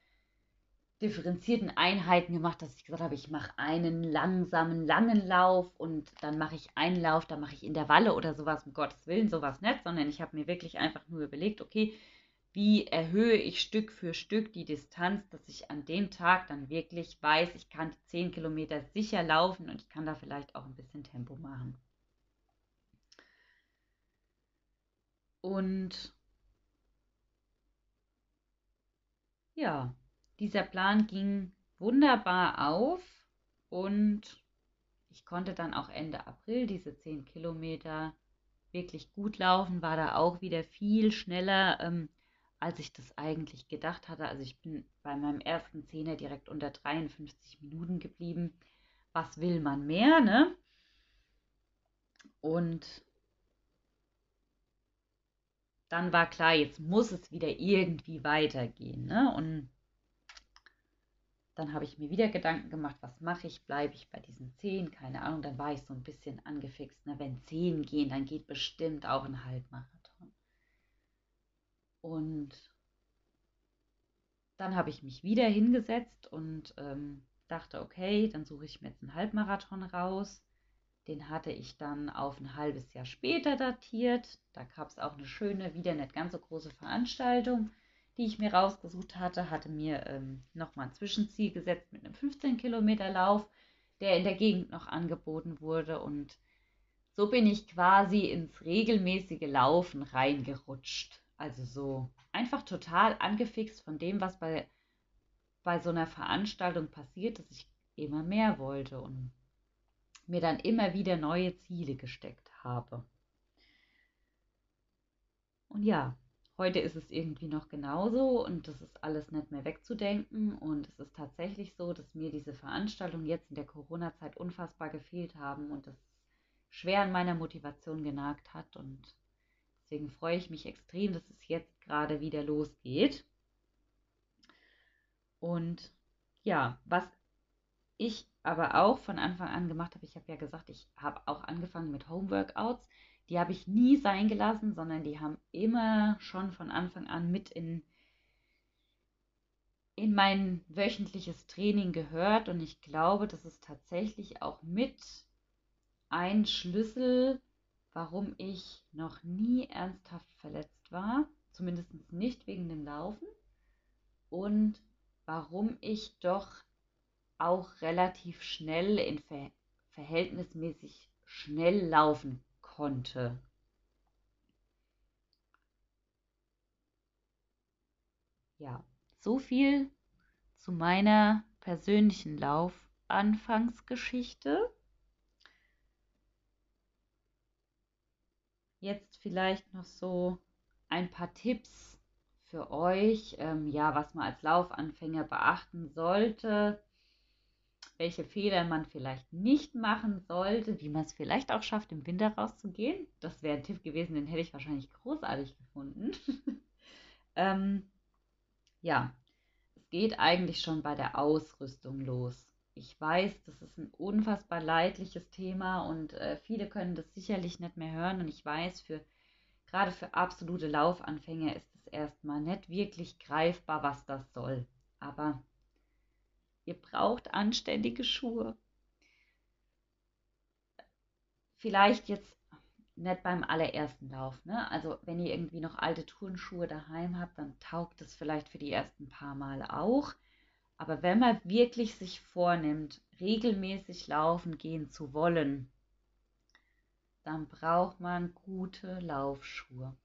differenzierten Einheiten gemacht, dass ich gesagt habe, ich mache einen langsamen, langen Lauf und dann mache ich einen Lauf, dann mache ich Intervalle oder sowas, um Gottes Willen, sowas nicht, sondern ich habe mir wirklich einfach nur überlegt, okay, wie erhöhe ich Stück für Stück die Distanz, dass ich an dem Tag dann wirklich weiß, ich kann die 10 Kilometer sicher laufen und ich kann da vielleicht auch ein bisschen Tempo machen. Und ja, dieser Plan ging wunderbar auf und ich konnte dann auch Ende April diese 10 Kilometer wirklich gut laufen, war da auch wieder viel schneller. Ähm, als ich das eigentlich gedacht hatte. Also ich bin bei meinem ersten Zehner direkt unter 53 Minuten geblieben. Was will man mehr, ne? Und dann war klar, jetzt muss es wieder irgendwie weitergehen, ne? Und dann habe ich mir wieder Gedanken gemacht, was mache ich? Bleibe ich bei diesen 10? Keine Ahnung. Dann war ich so ein bisschen angefixt. Ne? Wenn 10 gehen, dann geht bestimmt auch ein Halbmarathon. Und dann habe ich mich wieder hingesetzt und ähm, dachte, okay, dann suche ich mir jetzt einen Halbmarathon raus. Den hatte ich dann auf ein halbes Jahr später datiert. Da gab es auch eine schöne, wieder nicht ganz so große Veranstaltung, die ich mir rausgesucht hatte. Hatte mir ähm, nochmal ein Zwischenziel gesetzt mit einem 15 Kilometer Lauf, der in der Gegend noch angeboten wurde. Und so bin ich quasi ins regelmäßige Laufen reingerutscht. Also so einfach total angefixt von dem, was bei, bei so einer Veranstaltung passiert, dass ich immer mehr wollte und mir dann immer wieder neue Ziele gesteckt habe. Und ja, heute ist es irgendwie noch genauso und das ist alles nicht mehr wegzudenken. Und es ist tatsächlich so, dass mir diese Veranstaltungen jetzt in der Corona-Zeit unfassbar gefehlt haben und das schwer an meiner Motivation genagt hat. Und Deswegen freue ich mich extrem, dass es jetzt gerade wieder losgeht. Und ja, was ich aber auch von Anfang an gemacht habe, ich habe ja gesagt, ich habe auch angefangen mit Homeworkouts. Die habe ich nie sein gelassen, sondern die haben immer schon von Anfang an mit in, in mein wöchentliches Training gehört. Und ich glaube, das ist tatsächlich auch mit ein Schlüssel warum ich noch nie ernsthaft verletzt war, zumindest nicht wegen dem Laufen und warum ich doch auch relativ schnell in ver verhältnismäßig schnell laufen konnte. Ja, so viel zu meiner persönlichen Laufanfangsgeschichte. Jetzt vielleicht noch so ein paar Tipps für euch, ähm, ja, was man als Laufanfänger beachten sollte, welche Fehler man vielleicht nicht machen sollte, wie man es vielleicht auch schafft, im Winter rauszugehen. Das wäre ein Tipp gewesen, den hätte ich wahrscheinlich großartig gefunden. *laughs* ähm, ja, es geht eigentlich schon bei der Ausrüstung los ich weiß, das ist ein unfassbar leidliches Thema und äh, viele können das sicherlich nicht mehr hören. Und ich weiß, für gerade für absolute Laufanfänger ist es erstmal nicht wirklich greifbar, was das soll. Aber ihr braucht anständige Schuhe. Vielleicht jetzt nicht beim allerersten Lauf. Ne? Also wenn ihr irgendwie noch alte Turnschuhe daheim habt, dann taugt es vielleicht für die ersten paar Mal auch. Aber wenn man wirklich sich vornimmt, regelmäßig laufen gehen zu wollen, dann braucht man gute Laufschuhe.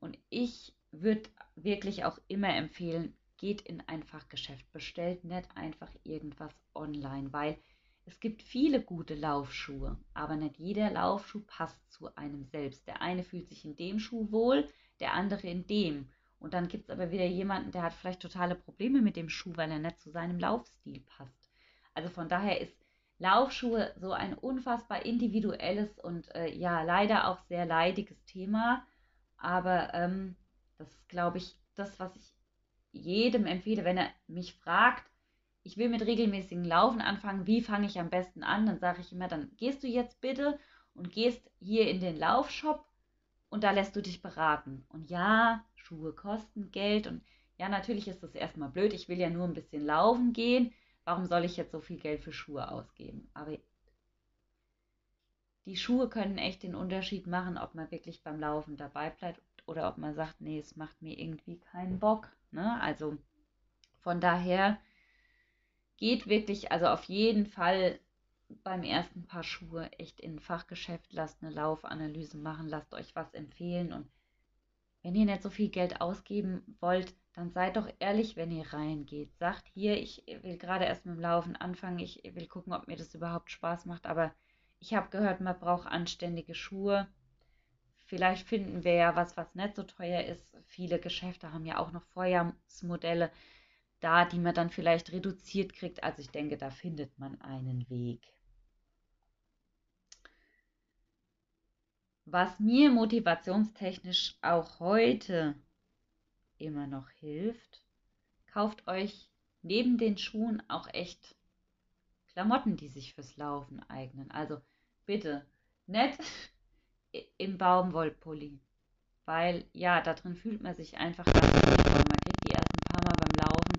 Und ich würde wirklich auch immer empfehlen, geht in ein Fachgeschäft, bestellt nicht einfach irgendwas online, weil es gibt viele gute Laufschuhe, aber nicht jeder Laufschuh passt zu einem selbst. Der eine fühlt sich in dem Schuh wohl, der andere in dem. Und dann gibt es aber wieder jemanden, der hat vielleicht totale Probleme mit dem Schuh, weil er nicht zu seinem Laufstil passt. Also von daher ist Laufschuhe so ein unfassbar individuelles und äh, ja, leider auch sehr leidiges Thema. Aber ähm, das ist, glaube ich, das, was ich jedem empfehle, wenn er mich fragt, ich will mit regelmäßigen Laufen anfangen, wie fange ich am besten an? Dann sage ich immer, dann gehst du jetzt bitte und gehst hier in den Laufshop und da lässt du dich beraten. Und ja, Schuhe kosten Geld und ja, natürlich ist das erstmal blöd. Ich will ja nur ein bisschen laufen gehen. Warum soll ich jetzt so viel Geld für Schuhe ausgeben? Aber die Schuhe können echt den Unterschied machen, ob man wirklich beim Laufen dabei bleibt oder ob man sagt, nee, es macht mir irgendwie keinen Bock. Ne? Also von daher geht wirklich, also auf jeden Fall beim ersten Paar Schuhe echt in ein Fachgeschäft, lasst eine Laufanalyse machen, lasst euch was empfehlen und wenn ihr nicht so viel Geld ausgeben wollt, dann seid doch ehrlich, wenn ihr reingeht. Sagt hier, ich will gerade erst mit dem Laufen anfangen, ich will gucken, ob mir das überhaupt Spaß macht, aber ich habe gehört, man braucht anständige Schuhe. Vielleicht finden wir ja was, was nicht so teuer ist. Viele Geschäfte haben ja auch noch Vorjahrsmodelle da, die man dann vielleicht reduziert kriegt. Also ich denke, da findet man einen Weg. Was mir motivationstechnisch auch heute immer noch hilft, kauft euch neben den Schuhen auch echt Klamotten, die sich fürs Laufen eignen. Also bitte nicht im Baumwollpulli, weil ja, da drin fühlt man sich einfach ganz gut. Man kriegt die ersten paar Mal beim Laufen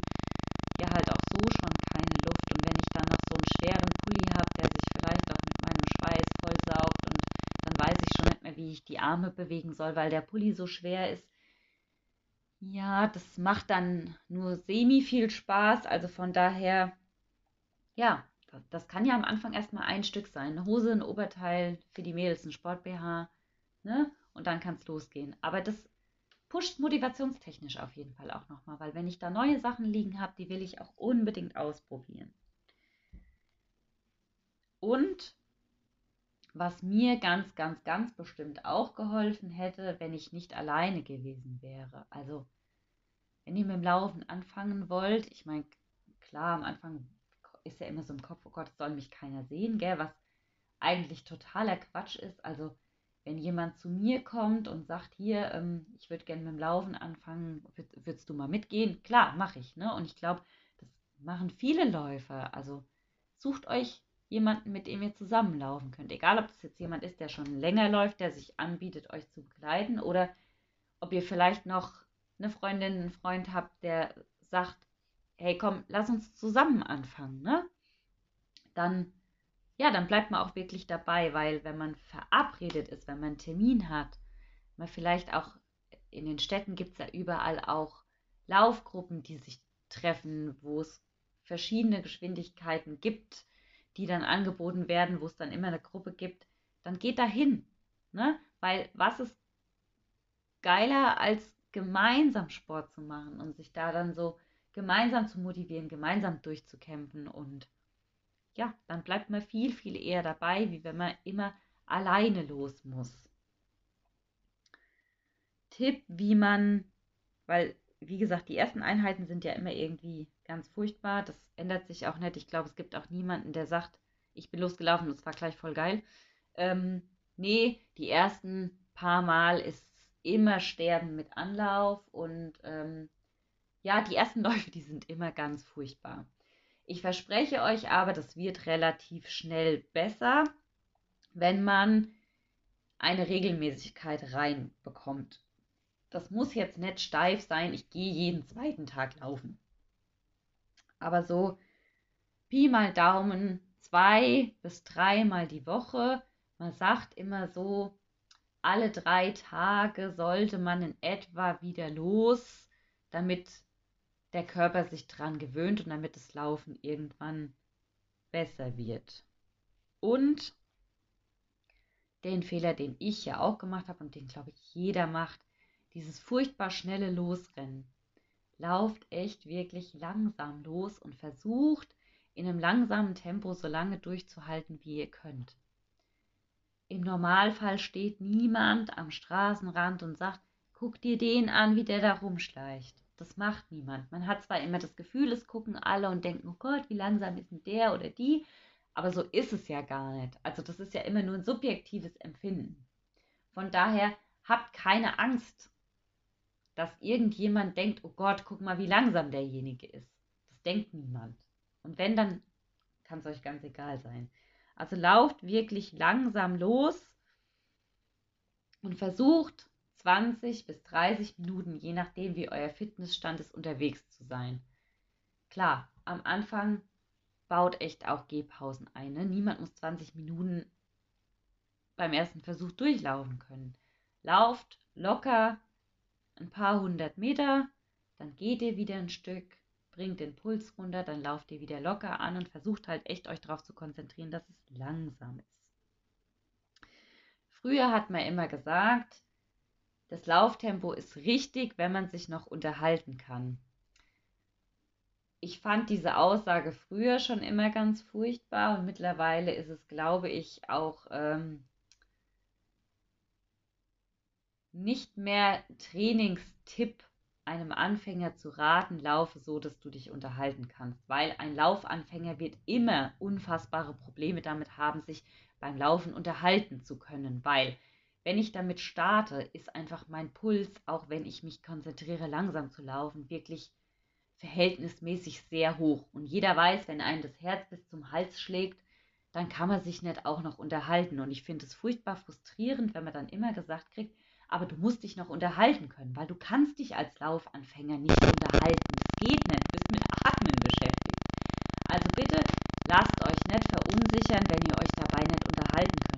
ja halt auch so schon keine Luft. Und wenn ich dann noch so einen schweren Pulli habe, der sich vielleicht auch mit meinem Schweiß vollsaugt und dann weiß ich schon nicht mehr, wie ich die Arme bewegen soll, weil der Pulli so schwer ist. Ja, das macht dann nur semi viel Spaß. Also von daher, ja, das kann ja am Anfang erstmal ein Stück sein. Eine Hose, ein Oberteil, für die Mädels ein Sport-BH, ne? Und dann kann es losgehen. Aber das pusht motivationstechnisch auf jeden Fall auch nochmal, weil wenn ich da neue Sachen liegen habe, die will ich auch unbedingt ausprobieren. Und was mir ganz, ganz, ganz bestimmt auch geholfen hätte, wenn ich nicht alleine gewesen wäre. Also, wenn ihr mit dem Laufen anfangen wollt, ich meine, klar, am Anfang ist ja immer so im Kopf, oh Gott, soll mich keiner sehen, gell, was eigentlich totaler Quatsch ist. Also, wenn jemand zu mir kommt und sagt, hier, ähm, ich würde gerne mit dem Laufen anfangen, würd, würdest du mal mitgehen? Klar, mache ich. Ne? Und ich glaube, das machen viele Läufer. Also sucht euch jemanden, mit dem ihr zusammenlaufen könnt. Egal, ob das jetzt jemand ist, der schon länger läuft, der sich anbietet, euch zu begleiten, oder ob ihr vielleicht noch eine Freundin, einen Freund habt, der sagt, hey, komm, lass uns zusammen anfangen, ne? Dann, ja, dann bleibt man auch wirklich dabei, weil wenn man verabredet ist, wenn man einen Termin hat, man vielleicht auch in den Städten gibt es ja überall auch Laufgruppen, die sich treffen, wo es verschiedene Geschwindigkeiten gibt, die dann angeboten werden, wo es dann immer eine Gruppe gibt, dann geht da hin. Ne? Weil was ist geiler, als gemeinsam Sport zu machen und sich da dann so gemeinsam zu motivieren, gemeinsam durchzukämpfen und ja, dann bleibt man viel, viel eher dabei, wie wenn man immer alleine los muss. Tipp, wie man, weil, wie gesagt, die ersten Einheiten sind ja immer irgendwie ganz furchtbar. Das ändert sich auch nicht. Ich glaube, es gibt auch niemanden, der sagt, ich bin losgelaufen und es war gleich voll geil. Ähm, nee, die ersten paar Mal ist immer Sterben mit Anlauf und ähm, ja, die ersten *laughs* Läufe, die sind immer ganz furchtbar. Ich verspreche euch aber, das wird relativ schnell besser, wenn man eine Regelmäßigkeit reinbekommt. Das muss jetzt nicht steif sein, ich gehe jeden zweiten Tag laufen. Aber so Pi mal Daumen zwei bis dreimal die Woche. Man sagt immer so, alle drei Tage sollte man in etwa wieder los, damit der Körper sich dran gewöhnt und damit das Laufen irgendwann besser wird. Und den Fehler, den ich ja auch gemacht habe und den glaube ich jeder macht, dieses furchtbar schnelle Losrennen. Lauft echt wirklich langsam los und versucht in einem langsamen Tempo so lange durchzuhalten, wie ihr könnt. Im Normalfall steht niemand am Straßenrand und sagt, guck dir den an, wie der da rumschleicht. Das macht niemand. Man hat zwar immer das Gefühl, es gucken alle und denken, oh Gott, wie langsam ist denn der oder die, aber so ist es ja gar nicht. Also das ist ja immer nur ein subjektives Empfinden. Von daher habt keine Angst, dass irgendjemand denkt, oh Gott, guck mal, wie langsam derjenige ist. Das denkt niemand. Und wenn, dann kann es euch ganz egal sein. Also lauft wirklich langsam los und versucht 20 bis 30 Minuten, je nachdem wie euer Fitnessstand ist, unterwegs zu sein. Klar, am Anfang baut echt auch Gehpausen ein. Ne? Niemand muss 20 Minuten beim ersten Versuch durchlaufen können. Lauft locker ein paar hundert Meter, dann geht ihr wieder ein Stück, bringt den Puls runter, dann lauft ihr wieder locker an und versucht halt echt euch darauf zu konzentrieren, dass es langsam ist. Früher hat man immer gesagt, das Lauftempo ist richtig, wenn man sich noch unterhalten kann. Ich fand diese Aussage früher schon immer ganz furchtbar und mittlerweile ist es, glaube ich, auch ähm, nicht mehr Trainingstipp, einem Anfänger zu raten, laufe so, dass du dich unterhalten kannst, weil ein Laufanfänger wird immer unfassbare Probleme damit haben, sich beim Laufen unterhalten zu können, weil wenn ich damit starte, ist einfach mein Puls, auch wenn ich mich konzentriere, langsam zu laufen, wirklich verhältnismäßig sehr hoch. Und jeder weiß, wenn einem das Herz bis zum Hals schlägt, dann kann man sich nicht auch noch unterhalten. Und ich finde es furchtbar frustrierend, wenn man dann immer gesagt kriegt, aber du musst dich noch unterhalten können, weil du kannst dich als Laufanfänger nicht unterhalten. Das geht nicht, du bist mit Atmen beschäftigt. Also bitte lasst euch nicht verunsichern, wenn ihr euch dabei nicht unterhalten könnt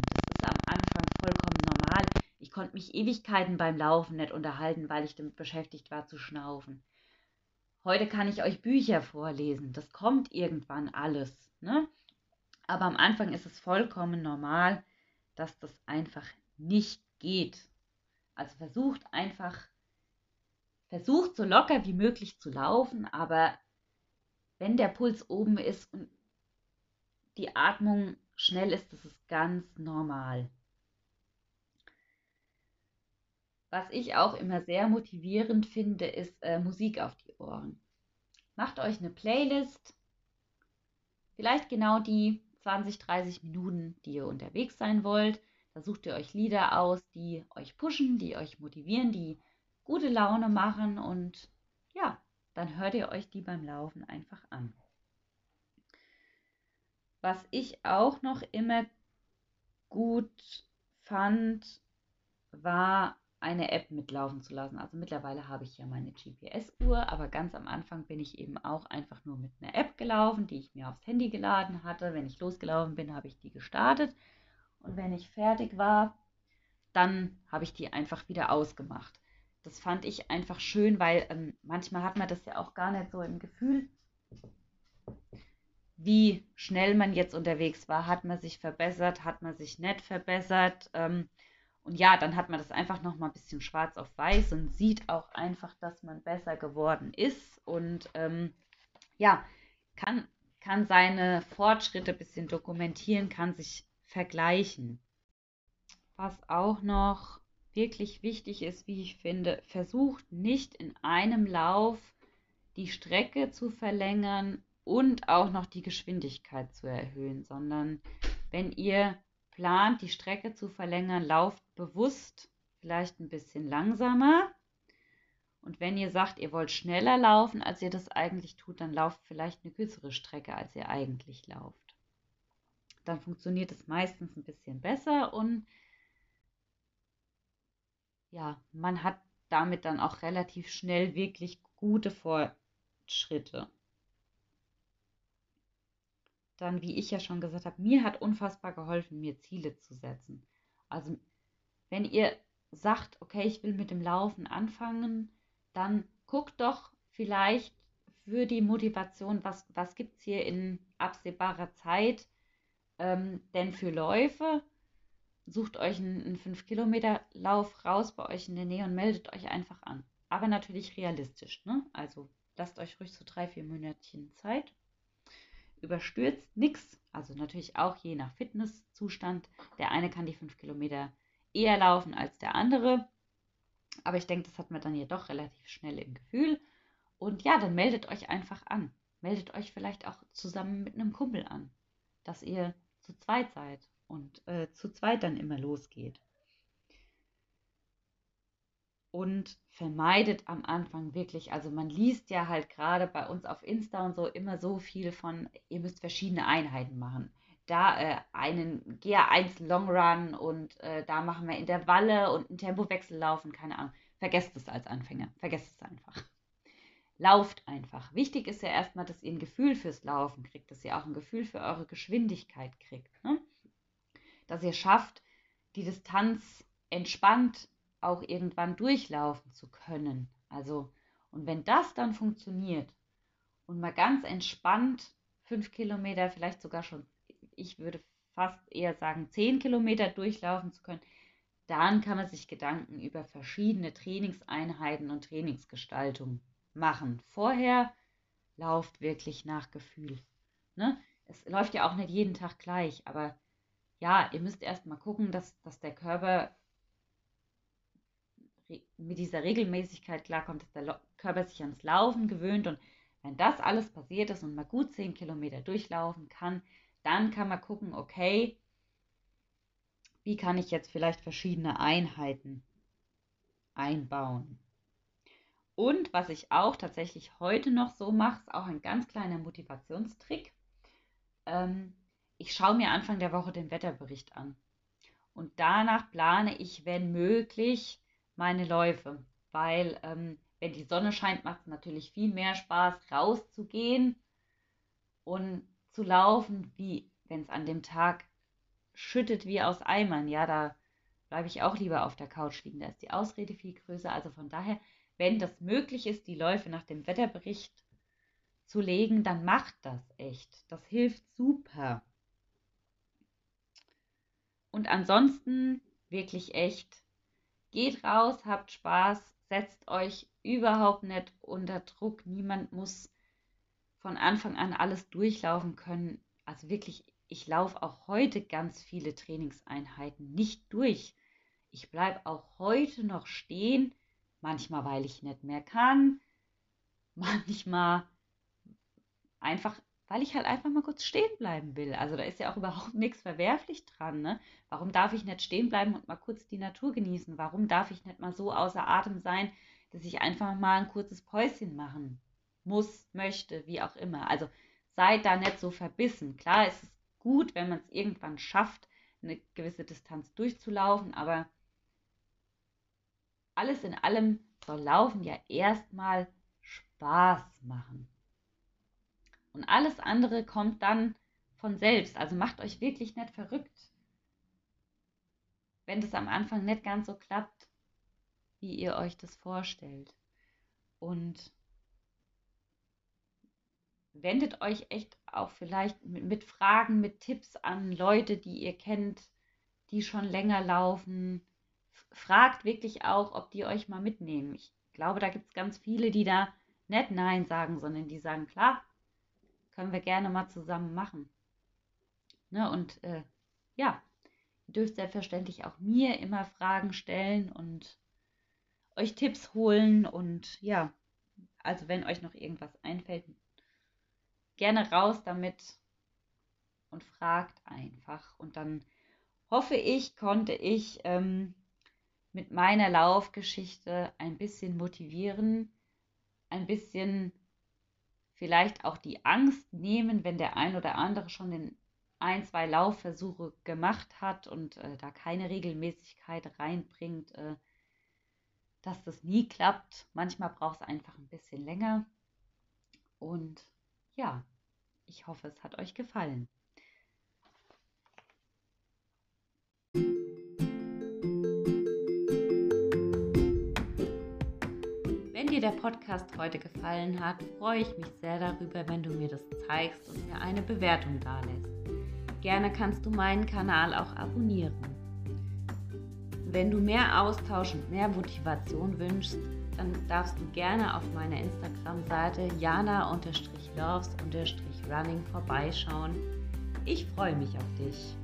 am Anfang vollkommen normal. Ich konnte mich Ewigkeiten beim Laufen nicht unterhalten, weil ich damit beschäftigt war zu schnaufen. Heute kann ich euch Bücher vorlesen. Das kommt irgendwann alles. Ne? Aber am Anfang ist es vollkommen normal, dass das einfach nicht geht. Also versucht einfach, versucht so locker wie möglich zu laufen, aber wenn der Puls oben ist und die Atmung schnell ist, das ist ganz normal. Was ich auch immer sehr motivierend finde, ist äh, Musik auf die Ohren. Macht euch eine Playlist, vielleicht genau die 20, 30 Minuten, die ihr unterwegs sein wollt. Da sucht ihr euch Lieder aus, die euch pushen, die euch motivieren, die gute Laune machen und ja, dann hört ihr euch die beim Laufen einfach an. Was ich auch noch immer gut fand, war eine App mitlaufen zu lassen. Also mittlerweile habe ich ja meine GPS-Uhr, aber ganz am Anfang bin ich eben auch einfach nur mit einer App gelaufen, die ich mir aufs Handy geladen hatte. Wenn ich losgelaufen bin, habe ich die gestartet und wenn ich fertig war, dann habe ich die einfach wieder ausgemacht. Das fand ich einfach schön, weil ähm, manchmal hat man das ja auch gar nicht so im Gefühl, wie schnell man jetzt unterwegs war. Hat man sich verbessert, hat man sich nicht verbessert? Ähm, und ja, dann hat man das einfach noch mal ein bisschen schwarz auf weiß und sieht auch einfach, dass man besser geworden ist und ähm, ja, kann, kann seine Fortschritte ein bisschen dokumentieren, kann sich vergleichen. Was auch noch wirklich wichtig ist, wie ich finde, versucht nicht in einem Lauf die Strecke zu verlängern und auch noch die Geschwindigkeit zu erhöhen, sondern wenn ihr plant, die Strecke zu verlängern, lauft bewusst vielleicht ein bisschen langsamer. Und wenn ihr sagt, ihr wollt schneller laufen, als ihr das eigentlich tut, dann lauft vielleicht eine kürzere Strecke, als ihr eigentlich lauft. Dann funktioniert es meistens ein bisschen besser und ja, man hat damit dann auch relativ schnell wirklich gute Fortschritte dann, wie ich ja schon gesagt habe, mir hat unfassbar geholfen, mir Ziele zu setzen. Also wenn ihr sagt, okay, ich will mit dem Laufen anfangen, dann guckt doch vielleicht für die Motivation, was, was gibt es hier in absehbarer Zeit ähm, denn für Läufe. Sucht euch einen, einen 5-Kilometer-Lauf raus bei euch in der Nähe und meldet euch einfach an. Aber natürlich realistisch. Ne? Also lasst euch ruhig so drei, vier Monatchen Zeit überstürzt nichts. Also natürlich auch je nach Fitnesszustand. Der eine kann die fünf Kilometer eher laufen als der andere. Aber ich denke, das hat man dann ja doch relativ schnell im Gefühl. Und ja, dann meldet euch einfach an. Meldet euch vielleicht auch zusammen mit einem Kumpel an, dass ihr zu zweit seid und äh, zu zweit dann immer losgeht. Und vermeidet am Anfang wirklich, also man liest ja halt gerade bei uns auf Insta und so immer so viel von, ihr müsst verschiedene Einheiten machen da äh, einen GA1 Long Run und äh, da machen wir Intervalle und einen Tempowechsel laufen, keine Ahnung. Vergesst es als Anfänger, vergesst es einfach. Lauft einfach. Wichtig ist ja erstmal, dass ihr ein Gefühl fürs Laufen kriegt, dass ihr auch ein Gefühl für eure Geschwindigkeit kriegt. Ne? Dass ihr schafft, die Distanz entspannt auch irgendwann durchlaufen zu können. Also, und wenn das dann funktioniert und mal ganz entspannt fünf Kilometer, vielleicht sogar schon ich würde fast eher sagen, 10 Kilometer durchlaufen zu können, dann kann man sich Gedanken über verschiedene Trainingseinheiten und Trainingsgestaltung machen. Vorher lauft wirklich nach Gefühl. Ne? Es läuft ja auch nicht jeden Tag gleich, aber ja, ihr müsst erst mal gucken, dass, dass der Körper mit dieser Regelmäßigkeit klarkommt, dass der Körper sich ans Laufen gewöhnt und wenn das alles passiert ist und man gut 10 Kilometer durchlaufen kann, dann kann man gucken, okay, wie kann ich jetzt vielleicht verschiedene Einheiten einbauen. Und was ich auch tatsächlich heute noch so mache, ist auch ein ganz kleiner Motivationstrick. Ähm, ich schaue mir Anfang der Woche den Wetterbericht an. Und danach plane ich, wenn möglich, meine Läufe. Weil ähm, wenn die Sonne scheint, macht es natürlich viel mehr Spaß, rauszugehen und zu laufen, wie wenn es an dem Tag schüttet wie aus Eimern. Ja, da bleibe ich auch lieber auf der Couch liegen. Da ist die Ausrede viel größer. Also von daher, wenn das möglich ist, die Läufe nach dem Wetterbericht zu legen, dann macht das echt. Das hilft super. Und ansonsten wirklich echt, geht raus, habt Spaß, setzt euch überhaupt nicht unter Druck. Niemand muss von Anfang an alles durchlaufen können. Also wirklich, ich laufe auch heute ganz viele Trainingseinheiten nicht durch. Ich bleibe auch heute noch stehen, manchmal weil ich nicht mehr kann, *laughs* manchmal einfach, weil ich halt einfach mal kurz stehen bleiben will. Also da ist ja auch *laughs* überhaupt nichts verwerflich dran. Ne? Warum darf ich nicht stehen bleiben und mal kurz die Natur genießen? Warum darf ich nicht mal so außer Atem sein, dass ich einfach mal ein kurzes Päuschen machen muss, möchte, wie auch immer. Also seid da nicht so verbissen. Klar, es ist gut, wenn man es irgendwann schafft, eine gewisse Distanz durchzulaufen, aber alles in allem soll Laufen ja erstmal Spaß machen. Und alles andere kommt dann von selbst. Also macht euch wirklich nicht verrückt, wenn das am Anfang nicht ganz so klappt, wie ihr euch das vorstellt. Und wendet euch echt auch vielleicht mit, mit, Fragen, mit Tipps an Leute, die ihr kennt, die schon länger laufen. Fragt wirklich auch, ob die euch mal mitnehmen. Ich glaube, da gibt es ganz viele, die da nicht Nein sagen, sondern die sagen, klar, können wir gerne mal zusammen machen. Ne, und äh, ja, ihr dürft selbstverständlich auch mir immer Fragen stellen und euch Tipps holen und ja, also wenn euch noch irgendwas einfällt, gerne raus damit und fragt einfach. Und dann hoffe ich, konnte ich ähm, mit meiner Laufgeschichte ein bisschen motivieren, ein bisschen vielleicht auch die Angst nehmen, wenn der ein oder andere schon den ein, zwei Laufversuche gemacht hat und äh, da keine Regelmäßigkeit reinbringt, äh, dass das nie klappt. Manchmal braucht es einfach ein bisschen länger. Und ja, ich hoffe, es hat euch gefallen. Dir der Podcast heute gefallen hat, freue ich mich sehr darüber, wenn du mir das zeigst und mir eine Bewertung dalässt. Gerne kannst du meinen Kanal auch abonnieren. Wenn du mehr Austausch und mehr Motivation wünschst, dann darfst du gerne auf meiner Instagram-Seite jana-loves-running vorbeischauen. Ich freue mich auf dich.